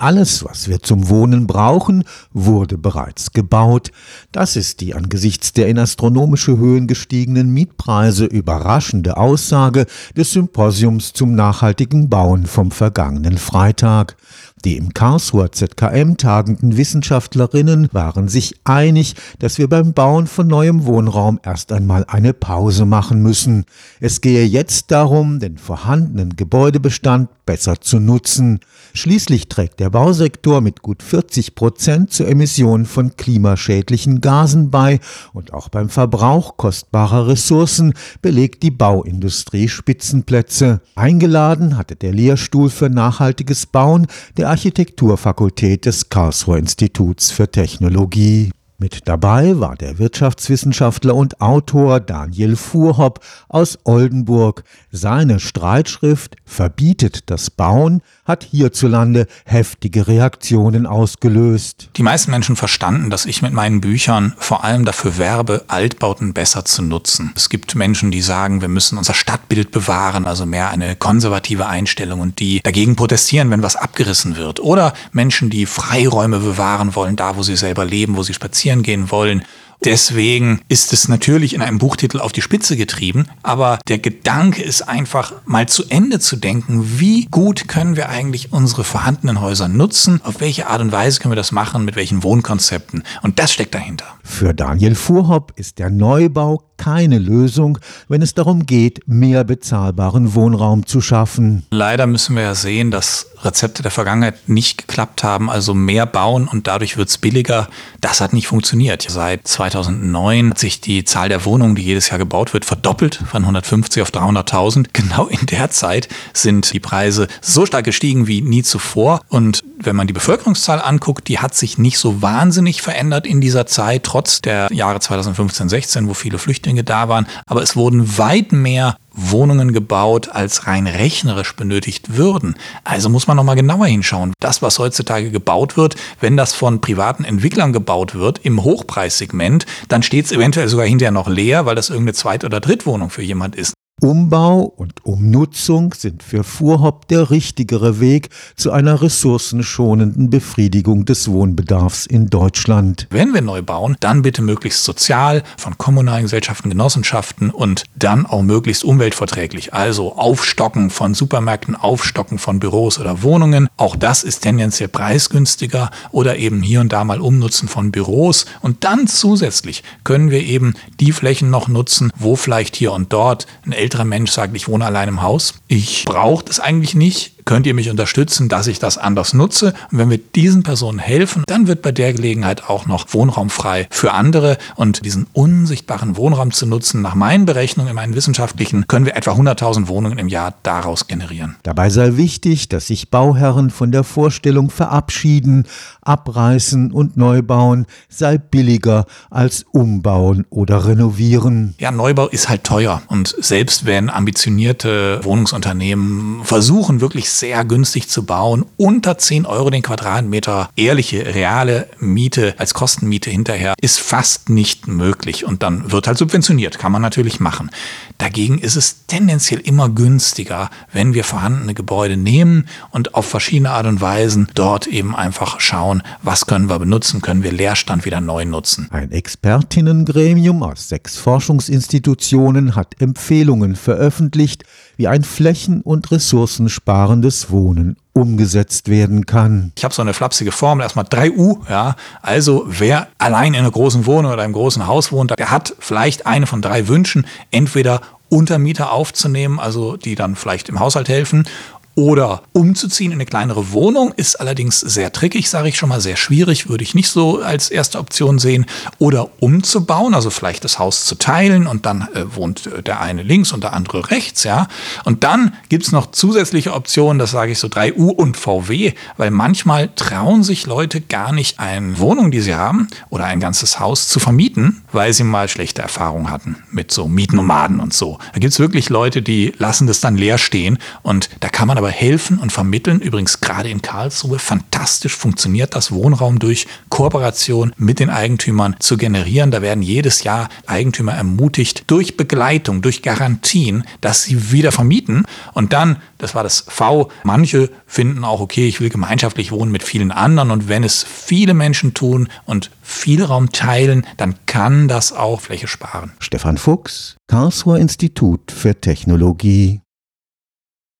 Alles, was wir zum Wohnen brauchen, wurde bereits gebaut. Das ist die angesichts der in astronomische Höhen gestiegenen Mietpreise überraschende Aussage des Symposiums zum nachhaltigen Bauen vom vergangenen Freitag. Die im Karlsruher ZKM tagenden Wissenschaftlerinnen waren sich einig, dass wir beim Bauen von neuem Wohnraum erst einmal eine Pause machen müssen. Es gehe jetzt darum, den vorhandenen Gebäudebestand besser zu nutzen. Schließlich trägt der Bausektor mit gut 40 Prozent zur Emission von klimaschädlichen Gasen bei und auch beim Verbrauch kostbarer Ressourcen belegt die Bauindustrie Spitzenplätze. Eingeladen hatte der Lehrstuhl für nachhaltiges Bauen der Architekturfakultät des Karlsruher Instituts für Technologie. Mit dabei war der Wirtschaftswissenschaftler und Autor Daniel Fuhrhopp aus Oldenburg. Seine Streitschrift Verbietet das Bauen hat hierzulande heftige Reaktionen ausgelöst. Die meisten Menschen verstanden, dass ich mit meinen Büchern vor allem dafür werbe, Altbauten besser zu nutzen. Es gibt Menschen, die sagen, wir müssen unser Stadtbild bewahren, also mehr eine konservative Einstellung und die dagegen protestieren, wenn was abgerissen wird. Oder Menschen, die Freiräume bewahren wollen, da wo sie selber leben, wo sie spazieren gehen wollen. Deswegen ist es natürlich in einem Buchtitel auf die Spitze getrieben, aber der Gedanke ist einfach mal zu Ende zu denken, wie gut können wir eigentlich unsere vorhandenen Häuser nutzen, auf welche Art und Weise können wir das machen, mit welchen Wohnkonzepten und das steckt dahinter. Für Daniel Fuhrhopp ist der Neubau keine Lösung, wenn es darum geht, mehr bezahlbaren Wohnraum zu schaffen. Leider müssen wir ja sehen, dass Rezepte der Vergangenheit nicht geklappt haben, also mehr bauen und dadurch wird es billiger. Das hat nicht funktioniert. Seit 2009 hat sich die Zahl der Wohnungen, die jedes Jahr gebaut wird, verdoppelt von 150 auf 300.000. Genau in der Zeit sind die Preise so stark gestiegen wie nie zuvor und wenn man die Bevölkerungszahl anguckt, die hat sich nicht so wahnsinnig verändert in dieser Zeit, trotz der Jahre 2015, 16, wo viele Flüchtlinge da waren. Aber es wurden weit mehr Wohnungen gebaut, als rein rechnerisch benötigt würden. Also muss man nochmal genauer hinschauen. Das, was heutzutage gebaut wird, wenn das von privaten Entwicklern gebaut wird im Hochpreissegment, dann steht es eventuell sogar hinterher noch leer, weil das irgendeine Zweit- oder Drittwohnung für jemand ist. Umbau und Umnutzung sind für Fuhrhopp der richtigere Weg zu einer ressourcenschonenden Befriedigung des Wohnbedarfs in Deutschland. Wenn wir neu bauen, dann bitte möglichst sozial, von kommunalen Gesellschaften, Genossenschaften und dann auch möglichst umweltverträglich. Also Aufstocken von Supermärkten, Aufstocken von Büros oder Wohnungen. Auch das ist tendenziell preisgünstiger oder eben hier und da mal Umnutzen von Büros. Und dann zusätzlich können wir eben die Flächen noch nutzen, wo vielleicht hier und dort ein älterer Mensch sagt, ich wohne allein im Haus, ich brauche das eigentlich nicht, könnt ihr mich unterstützen, dass ich das anders nutze. Und wenn wir diesen Personen helfen, dann wird bei der Gelegenheit auch noch Wohnraum frei für andere. Und diesen unsichtbaren Wohnraum zu nutzen, nach meinen Berechnungen, in meinen wissenschaftlichen, können wir etwa 100.000 Wohnungen im Jahr daraus generieren. Dabei sei wichtig, dass sich Bauherren von der Vorstellung verabschieden, abreißen und Neubauen sei billiger als umbauen oder renovieren. Ja, Neubau ist halt teuer. Und selbst wenn ambitionierte Wohnungsunternehmen versuchen, wirklich sehr günstig zu bauen, unter 10 Euro den Quadratmeter ehrliche, reale Miete als Kostenmiete hinterher, ist fast nicht möglich. Und dann wird halt subventioniert, kann man natürlich machen. Dagegen ist es tendenziell immer günstiger, wenn wir vorhandene Gebäude nehmen und auf verschiedene Art und Weisen dort eben einfach schauen, was können wir benutzen, können wir Leerstand wieder neu nutzen. Ein Expertinnengremium aus sechs Forschungsinstitutionen hat Empfehlungen veröffentlicht, wie ein flächen- und ressourcensparendes Wohnen umgesetzt werden kann. Ich habe so eine flapsige Formel, erstmal 3U, ja. Also wer allein in einer großen Wohnung oder einem großen Haus wohnt, der hat vielleicht eine von drei Wünschen, entweder Untermieter aufzunehmen, also die dann vielleicht im Haushalt helfen, oder umzuziehen in eine kleinere Wohnung ist allerdings sehr trickig, sage ich schon mal, sehr schwierig, würde ich nicht so als erste Option sehen. Oder umzubauen, also vielleicht das Haus zu teilen und dann äh, wohnt äh, der eine links und der andere rechts, ja. Und dann gibt es noch zusätzliche Optionen, das sage ich so 3U und VW, weil manchmal trauen sich Leute gar nicht, eine Wohnung, die sie haben, oder ein ganzes Haus zu vermieten, weil sie mal schlechte Erfahrungen hatten mit so Mietnomaden und so. Da gibt es wirklich Leute, die lassen das dann leer stehen und da kann man aber helfen und vermitteln. Übrigens gerade in Karlsruhe fantastisch funktioniert das Wohnraum durch Kooperation mit den Eigentümern zu generieren. Da werden jedes Jahr Eigentümer ermutigt durch Begleitung, durch Garantien, dass sie wieder vermieten und dann, das war das V, manche finden auch, okay, ich will gemeinschaftlich wohnen mit vielen anderen und wenn es viele Menschen tun und viel Raum teilen, dann kann das auch Fläche sparen. Stefan Fuchs, Karlsruher Institut für Technologie